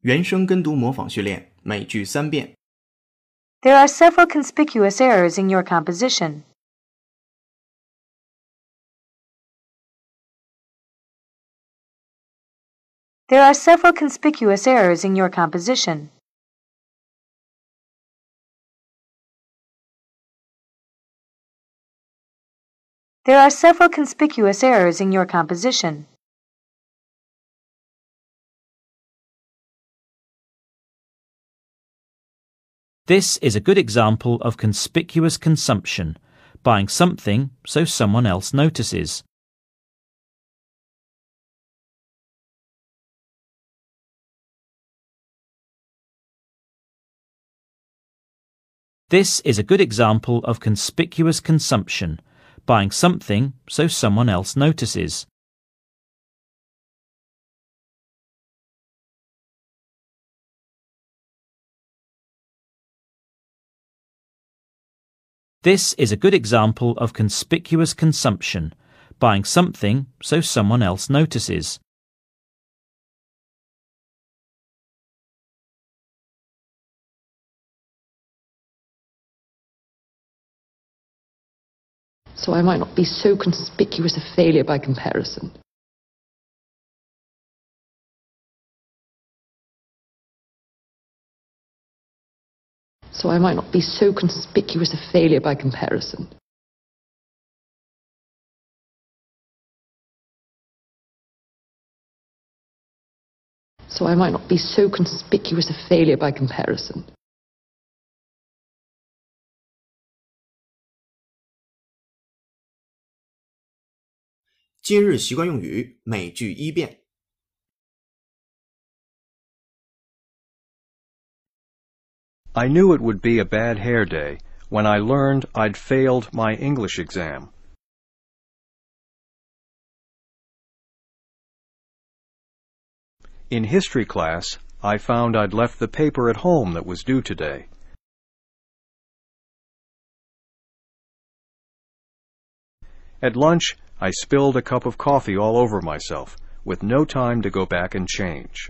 原声跟读模仿训练，每句三遍。 There are several conspicuous errors in your composition. There are several conspicuous errors in your composition. There are several conspicuous errors in your composition. This is a good example of conspicuous consumption, buying something so someone else notices. This is a good example of conspicuous consumption, buying something so someone else notices. This is a good example of conspicuous consumption, buying something so someone else notices. so I might not be so conspicuous a failure by comparison. So I might not be so conspicuous a failure by comparison. 'So I might not be so conspicuous a failure by comparison. 今日习惯用语，每句一遍。 I knew it would be a bad hair day when I learned I'd failed my English exam. In history class, I found I'd left the paper at home that was due today. At lunch, I spilled a cup of coffee all over myself, with no time to go back and change.